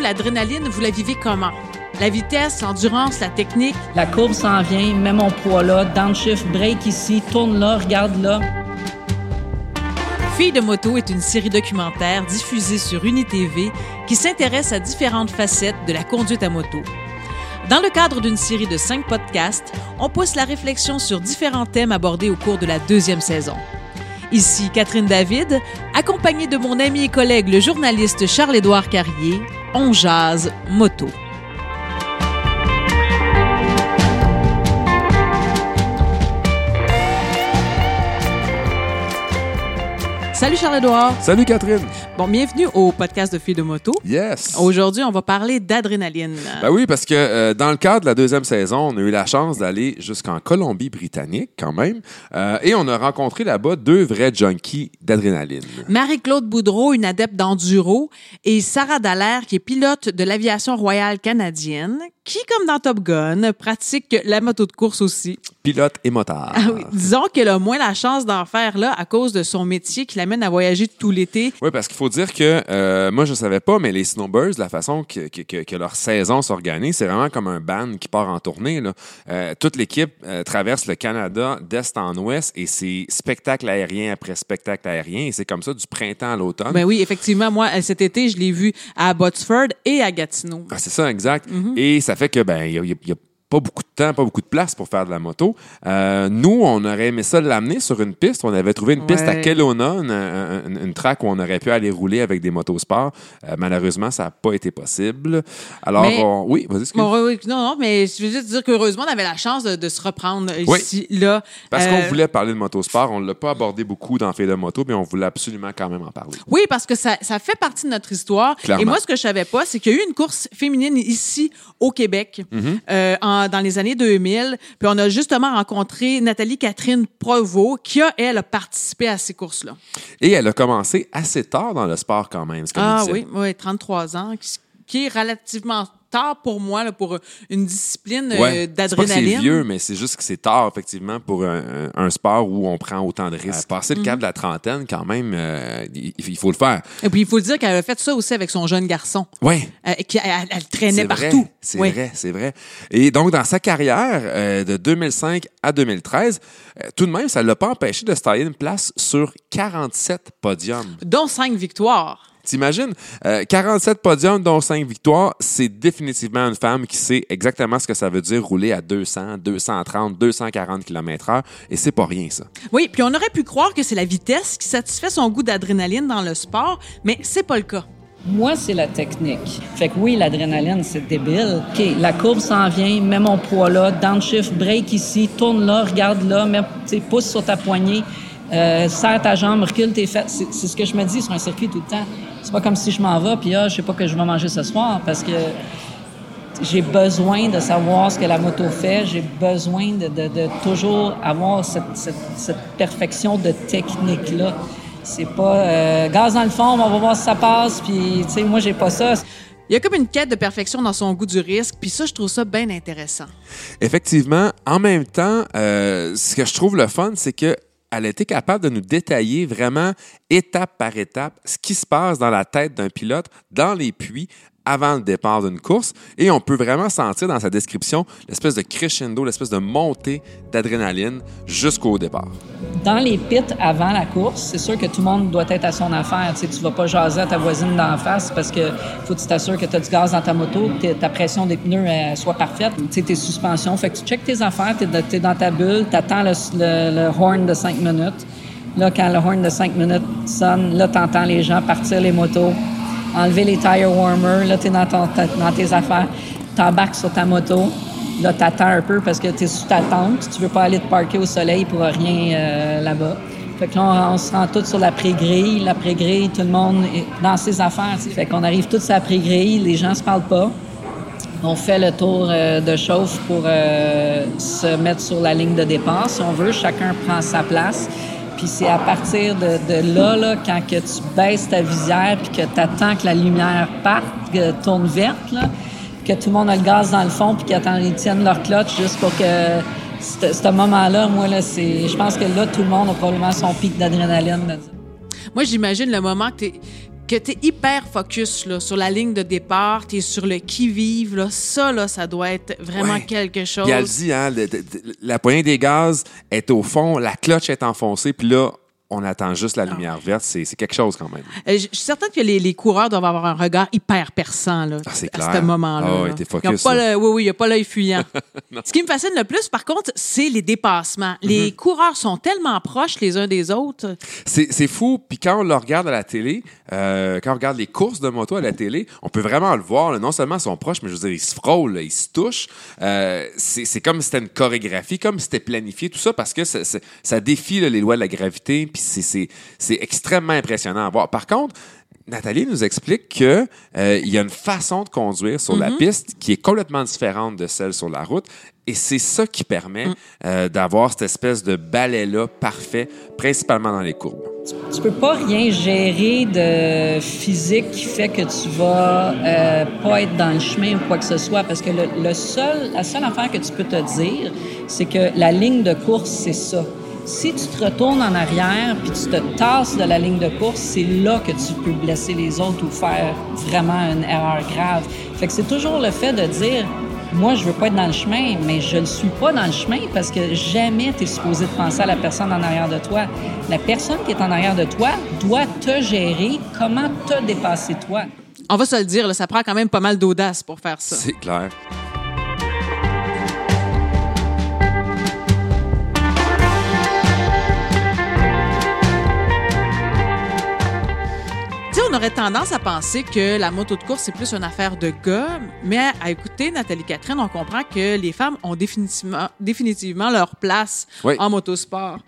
vous, l'adrénaline, vous la vivez comment? La vitesse, l'endurance, la technique? La courbe s'en vient, mets mon poids là, downshift, break ici, tourne là, regarde là. Filles de moto est une série documentaire diffusée sur UniTV qui s'intéresse à différentes facettes de la conduite à moto. Dans le cadre d'une série de cinq podcasts, on pousse la réflexion sur différents thèmes abordés au cours de la deuxième saison. Ici Catherine David, accompagnée de mon ami et collègue le journaliste Charles-Édouard Carrier, on jase moto. Salut Charles-Édouard. Salut Catherine. Bon, bienvenue au podcast de Filles de moto. Yes. Aujourd'hui, on va parler d'adrénaline. Ben oui, parce que euh, dans le cadre de la deuxième saison, on a eu la chance d'aller jusqu'en Colombie-Britannique quand même, euh, et on a rencontré là-bas deux vrais junkies d'adrénaline. Marie-Claude Boudreau, une adepte d'enduro, et Sarah Dallaire, qui est pilote de l'aviation royale canadienne, qui, comme dans Top Gun, pratique la moto de course aussi? Pilote et motard. Ah oui, disons qu'elle a moins la chance d'en faire là à cause de son métier qui l'amène à voyager tout l'été. Oui, parce qu'il faut dire que euh, moi, je savais pas, mais les Snowbirds, la façon que, que, que- que leur saison s'organise, c'est vraiment comme un band qui part en tournée. Là. Euh, toute l'équipe euh, traverse le Canada d'est en ouest et c'est spectacle aérien après spectacle aérien. Et c'est comme ça du printemps à l'automne. Ben oui, effectivement, moi, cet été, je l'ai vu à Botsford et à Gatineau. Ah, c'est ça, exact. Mm-hmm. Et ça fait que ben il y a, y a pas beaucoup de temps, pas beaucoup de place pour faire de la moto. Euh, nous, on aurait aimé ça l'amener sur une piste. On avait trouvé une piste à. Kelowna, une, une, une track où on aurait pu aller rouler avec des motos sport. Euh, malheureusement, ça n'a pas été possible. Alors, Mais- on- oui, vas-y. Bon, oui, non, non, mais je veux juste dire qu'heureusement, on avait la chance de, de se reprendre Oui. ici, là. Parce Euh, qu'on voulait parler de motosport, on ne l'a pas abordé beaucoup dans Fait de moto, mais on voulait absolument quand même en parler. Oui, parce que ça, ça fait partie de notre histoire. Clairement. Et moi, ce que je savais pas, c'est qu'il y a eu une course féminine ici au Québec euh, en- dans les années 2000. Puis on a justement rencontré Nathalie Catherine Provost qui a, elle, participé à ces courses-là. Et elle a commencé assez tard dans le sport quand même. ce Ah oui, oui, 33 ans, qui est relativement tard pour moi là, pour une discipline euh, Ouais. C'est pas que c'est d'adrénaline. vieux, mais c'est juste que c'est tard, effectivement, pour un, sport où on prend autant de risques. passer le cap de la trentaine, quand même, euh, il, il faut le faire. Et puis, il faut dire qu'elle a fait ça aussi avec son jeune garçon. Oui. Euh, qui, elle, elle traînait partout. C'est vrai, c'est vrai. Et donc, dans sa carrière euh, de 2005 à 2013, euh, tout de même, ça ne l'a pas empêché de se tailler une place sur 47 podiums. Dont cinq victoires. T'imagines? Euh, 47 podiums, dont 5 victoires, c'est définitivement une femme qui sait exactement ce que ça veut dire rouler à 200, 230, 240 km/h. Et c'est pas rien, ça. Oui, puis on aurait pu croire que c'est la vitesse qui satisfait son goût d'adrénaline dans le sport, mais c'est pas le cas. Moi, c'est la technique. Fait que oui, l'adrénaline, c'est débile. OK, la courbe s'en vient, mets mon poids là, downshift, break ici, tourne là, regarde là, mets, tu sais, pousse sur ta poignée, euh, serre ta jambe, recule tes fesses. C'est ce que je me dis sur un circuit tout le temps. C'est pas comme si je m'en vais, puis ah, je sais pas que je vais manger ce soir, parce que j'ai besoin de savoir ce que la moto fait. J'ai besoin de, de- de toujours avoir cette, cette- cette perfection de technique-là. C'est pas euh, gaz dans le fond, on va voir si ça passe, puis tu sais, moi, j'ai pas ça. Il y a comme une quête de perfection dans son goût du risque, puis ça, je trouve ça bien intéressant. Effectivement, en même temps, euh, ce que je trouve le fun, c'est que elle été capable de nous détailler vraiment étape par étape ce qui se passe dans la tête d'un pilote dans les puits avant le départ d'une course et on peut vraiment sentir dans sa description l'espèce de crescendo, l'espèce de montée d'adrénaline jusqu'au départ. Dans les pits avant la course, c'est sûr que tout le monde doit être à son affaire. Tu tu vas pas jaser à ta voisine d'en face parce que faut que tu t'assures que tu as du gaz dans ta moto, que ta pression des pneus euh, soit parfaite. Tu sais, tes suspensions. Fait que tu checkes tes affaires, tu es, dans ta bulle, tu attends le, horn de 5 minutes. Là, quand le horn de 5 minutes sonne, là, tu entends les gens partir les motos, enlever les tire warmers. Là, tu es dans, ton- dans tes affaires. Tu embarques sur ta moto. Là, tu attends un peu parce que tu es sous ta tente. Tu veux pas aller te parquer au soleil pour rien euh, là-bas. Fait que là, on, se rend tous sur la pré-grille. La pré-grille, tout le monde est dans ses affaires. tu sais. Fait qu'on arrive tous sur la pré-grille. Les gens se parlent pas. On fait le tour euh, de chauffe pour euh, se mettre sur la ligne de départ, si on veut. Chacun prend sa place. Puis c'est à partir de, là, là, quand que tu baisses ta visière puis que tu attends que la lumière parte, que tourne verte, là, que tout le monde a le gaz dans le fond puis qu'ils tiennent leur clutch juste pour que ce moment-là, moi, là, c'est, je pense que là, tout le monde a probablement son pic d'adrénaline. Moi, j'imagine le moment que t'es que tu es hyper focus là, sur la ligne de départ, tu es sur le qui-vive, là, ça, là, ça doit être vraiment Ouais. quelque chose. Puis elle dit, hein, le- le- la poignée des gaz est au fond, la cloche est enfoncée, puis là, on attend juste la lumière verte. C'est quelque chose quand même. Euh, Je suis certaine que les, les coureurs doivent avoir un regard hyper perçant là, Ah, à ce moment-là. Ah là. focus, pas là. le- oui, oui, il n'y a pas l'œil fuyant. ce qui me fascine le plus, par contre, c'est les dépassements. Les coureurs sont tellement proches les uns des autres. C'est fou. Puis quand on le regarde à la télé, euh, quand on regarde les courses de moto à la télé, on peut vraiment le voir. là. Non seulement ils sont proches, mais je veux dire, ils se frôlent, ils se touchent. Euh, c'est comme si c'était une chorégraphie, comme si c'était planifié, tout ça, parce que ça, ça- ça défie les lois de la gravité. Puis c'est- extrêmement impressionnant à voir. Par contre, Nathalie nous explique que euh, y a une façon de conduire sur la piste qui est complètement différente de celle sur la route. Et c'est ça qui permet euh, d'avoir cette espèce de balai-là parfait, principalement dans les courbes. Tu peux pas rien gérer de physique qui fait que tu vas euh, pas être dans le chemin ou quoi que ce soit, parce que le, le seul, la seule affaire que tu peux te dire, c'est que la ligne de course, c'est ça. Si tu te retournes en arrière puis tu te tasses de la ligne de course, c'est là que tu peux blesser les autres ou faire vraiment une erreur grave. Fait que c'est toujours le fait de dire moi, je veux pas être dans le chemin, mais je ne suis pas dans le chemin parce que jamais tu es supposé de penser à la personne en arrière de toi. La personne qui est en arrière de toi doit te gérer comment te dépasser toi? On va se le dire, là, ça prend quand même pas mal d'audace pour faire ça. C'est clair. Aurait tendance à penser que la moto de course, c'est plus une affaire de gars, mais à écouter Nathalie Catherine, on comprend que les femmes ont définitivement, définitivement leur place Oui. en motosport.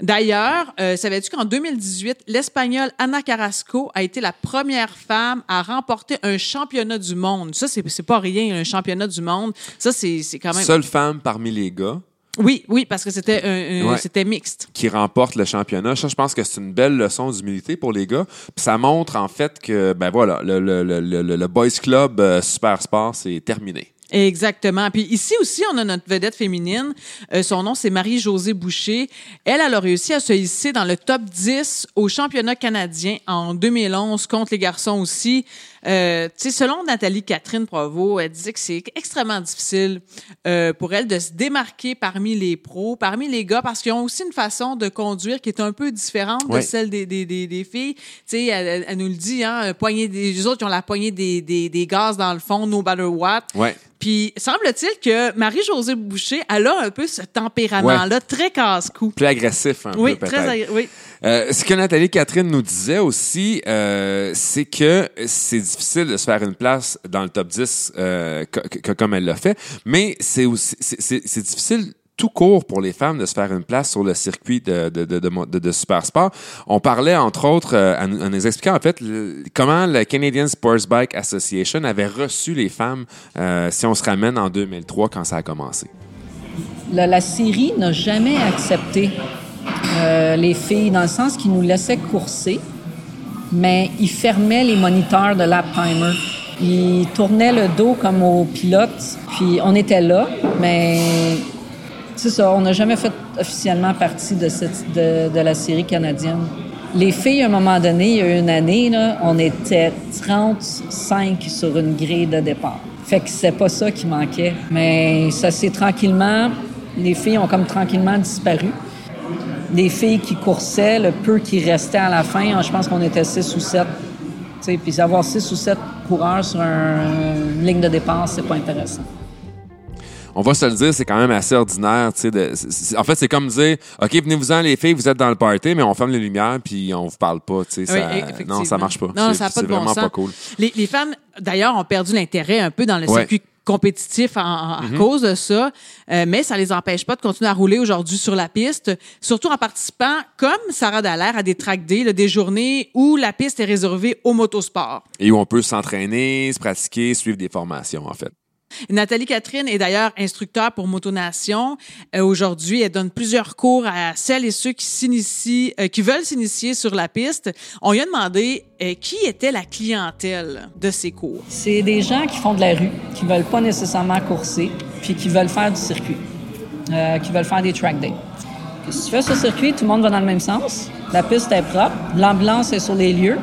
D'ailleurs, euh, savais-tu qu'en 2018, l'Espagnole Ana Carrasco a été la première femme à remporter un championnat du monde? Ça, c'est pas rien, un championnat du monde. Ça, c'est quand même... Seule femme parmi les gars Oui, oui, parce que c'était un- un- Ouais. c'était mixte. qui remporte le championnat. Ça, je pense que c'est une belle leçon d'humilité pour les gars. Puis ça montre en fait que, ben voilà, le, le, le, le, le Boys Club euh, Super Sport, c'est terminé. Exactement. Puis ici aussi, on a notre vedette féminine. Euh, son nom, c'est Marie-Josée Boucher. Elle, elle a réussi à se hisser dans le top 10 au championnat canadien en 2011 contre les garçons aussi. Euh, tu sais, selon Nathalie Catherine Provo, elle disait que c'est extrêmement difficile euh, pour elle de se démarquer parmi les pros, parmi les gars, parce qu'ils ont aussi une façon de conduire qui est un peu différente de celle des, des, des, des filles. Tu sais, elle, elle- nous le dit, hein, poignée des, les autres, ils ont la poignée des, des, des gaz dans le fond, no matter what. Ouais. Puis, semble-t-il que Marie-Josée Boucher, elle a un peu ce tempérament-là, très casse-cou. Plus agressif un Oui, peu, très agré- oui. Euh, ce que Nathalie Catherine nous disait aussi, euh, c'est que c'est difficile de se faire une place dans le top 10 euh, co- co- comme elle l'a fait, mais c'est aussi c'est- difficile tout court pour les femmes de se faire une place sur le circuit de, de, de, super sport. On parlait, entre autres, à, nous, expliquer, en fait, comment le Canadian Sports Bike Association avait reçu les femmes, si on se ramène en 2003, quand ça a commencé. La, la série n'a jamais accepté euh, les filles dans le sens qu'ils nous laissaient courser, mais ils fermaient les moniteurs de lap timer. Ils tournaient le dos comme aux pilotes, puis on était là, mais c'est ça, on n'a jamais fait officiellement partie de, la série canadienne. Les filles, à un moment donné, il y a une année, on était 35 sur une grille de départ. Fait que c'est pas ça qui manquait. Mais ça s'est tranquillement, les filles ont comme tranquillement disparu. Les filles qui coursaient, le peu qui restait à la fin, je pense qu'on était 6 ou 7. Tu sais, Puis avoir 6 ou 7 coureurs sur un- une ligne de départ, c'est pas intéressant. on va se le dire, c'est quand même assez ordinaire. de- en fait, c'est comme dire, OK, venez-vous-en les filles, vous êtes dans le party, mais on ferme les lumières puis on vous parle pas. tu sais, Oui, ça- non, ça marche pas. Non, C'est- ça n'a pas c'est de bon vraiment sens. pas cool. Les, les femmes, d'ailleurs, ont perdu l'intérêt un peu dans le Ouais. circuit compétitif en- en- à Mm-hmm. cause de ça, euh, mais ça les empêche pas de continuer à rouler aujourd'hui sur la piste, surtout en participant, comme Sarah Dallaire, à des track days, là, des journées où la piste est réservée au motosport. Et où on peut s'entraîner, se pratiquer, suivre des formations, en fait. Nathalie Catherine est d'ailleurs instructeur pour Motonation. Euh, Aujourd'hui, elle donne plusieurs cours à celles et ceux qui euh, veulent s'initier sur la piste. On lui a demandé euh, qui était la clientèle de ces cours? C'est des gens qui font de la rue, qui veulent pas nécessairement courser, puis qui veulent faire du circuit, qui veulent faire des track days. Si tu fais ce circuit, tout le monde va dans le même sens. La piste est propre, l'ambulance est sur les lieux,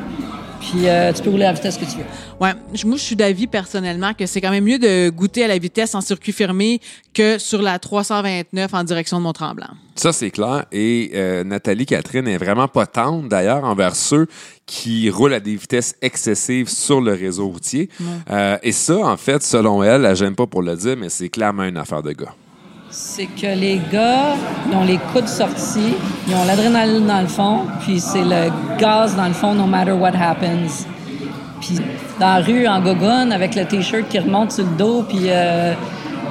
Puis euh, tu peux rouler à la vitesse que tu veux. Ouais, je- moi je suis d'avis personnellement que c'est quand même mieux de goûter à la vitesse en circuit fermé que sur la 329 en direction de Mont-Tremblant. Ça, c'est clair. Et euh, Nathalie Catherine est vraiment pas tendre, d'ailleurs, envers ceux qui roulent à des vitesses excessives sur le réseau routier. Euh, et ça, en fait, selon elle, elle j'aime pas pour le dire, mais c'est clairement une affaire de gars. C'est que les gars, ils ont les coudes sortis, ils ont l'adrénaline dans le fond, puis c'est le gaz dans le fond, no matter what happens. Puis dans la rue, en gogonne, avec le T-shirt qui remonte sur le dos, puis euh,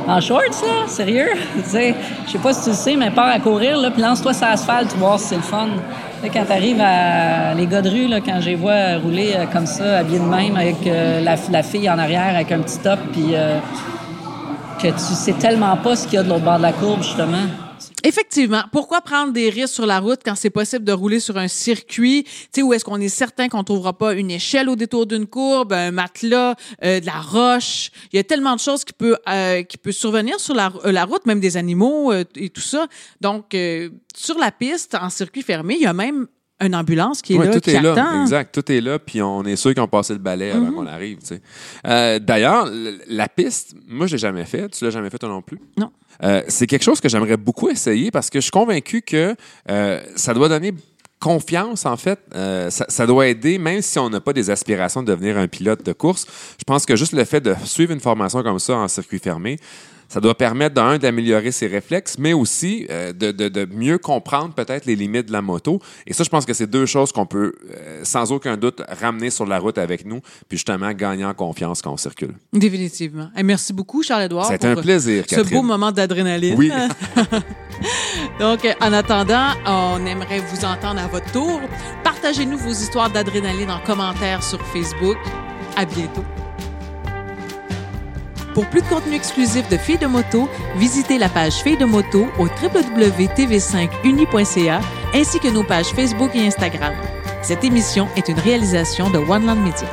en shorts, là, sérieux? Je sais pas si tu le sais, mais pars à courir, là, puis lance-toi sur l'asphalte, tu si c'est le fun. Là, quand t'arrives à les gars de rue, là, quand je les vois rouler euh, comme ça, habillés de même, avec euh, la, la fille en arrière avec un petit top, puis... que tu sais tellement pas ce qu'il y a de l'autre bord de la courbe, justement. Effectivement. Pourquoi prendre des risques sur la route quand c'est possible de rouler sur un circuit, tu où est-ce qu'on est certain qu'on trouvera pas une échelle au détour d'une courbe, un matelas, euh, de la roche? Il y a tellement de choses qui peut euh, qui peut survenir sur la, euh, la route, même des animaux et tout ça. Donc sur la piste en circuit fermé, il y a même une ambulance qui est Ouais, là, tout qui est attend. là, exact. Tout est là, puis on est sûr qu'ils ont passé le balai avant Mm-hmm. qu'on arrive. tu sais. Euh, D'ailleurs, la piste, moi, je l'ai jamais fait. Tu l'as jamais fait toi non plus. Non. Euh, c'est quelque chose que j'aimerais beaucoup essayer parce que je suis convaincu que euh, ça doit donner confiance, en fait. Euh, ça, ça doit aider, même si on n'a pas des aspirations de devenir un pilote de course. Je pense que juste le fait de suivre une formation comme ça en circuit fermé, ça doit permettre, d'un, d'améliorer ses réflexes, mais aussi euh, de, de- de mieux comprendre peut-être les limites de la moto. Et ça, je pense que c'est deux choses qu'on peut, euh, sans aucun doute, ramener sur la route avec nous, puis justement gagner en confiance quand on circule. Définitivement. Et merci beaucoup, Charles-Édouard. C'était pour un plaisir, Ce Catherine. beau moment d'adrénaline. Oui. Donc, en attendant, on aimerait vous entendre à votre tour. Partagez-nous vos histoires d'adrénaline en commentaire sur Facebook. À bientôt. Pour plus de contenu exclusif de Filles de moto, visitez la page Filles de moto au www.tv5uni.ca ainsi que nos pages Facebook et Instagram. Cette émission est une réalisation de One Land Media.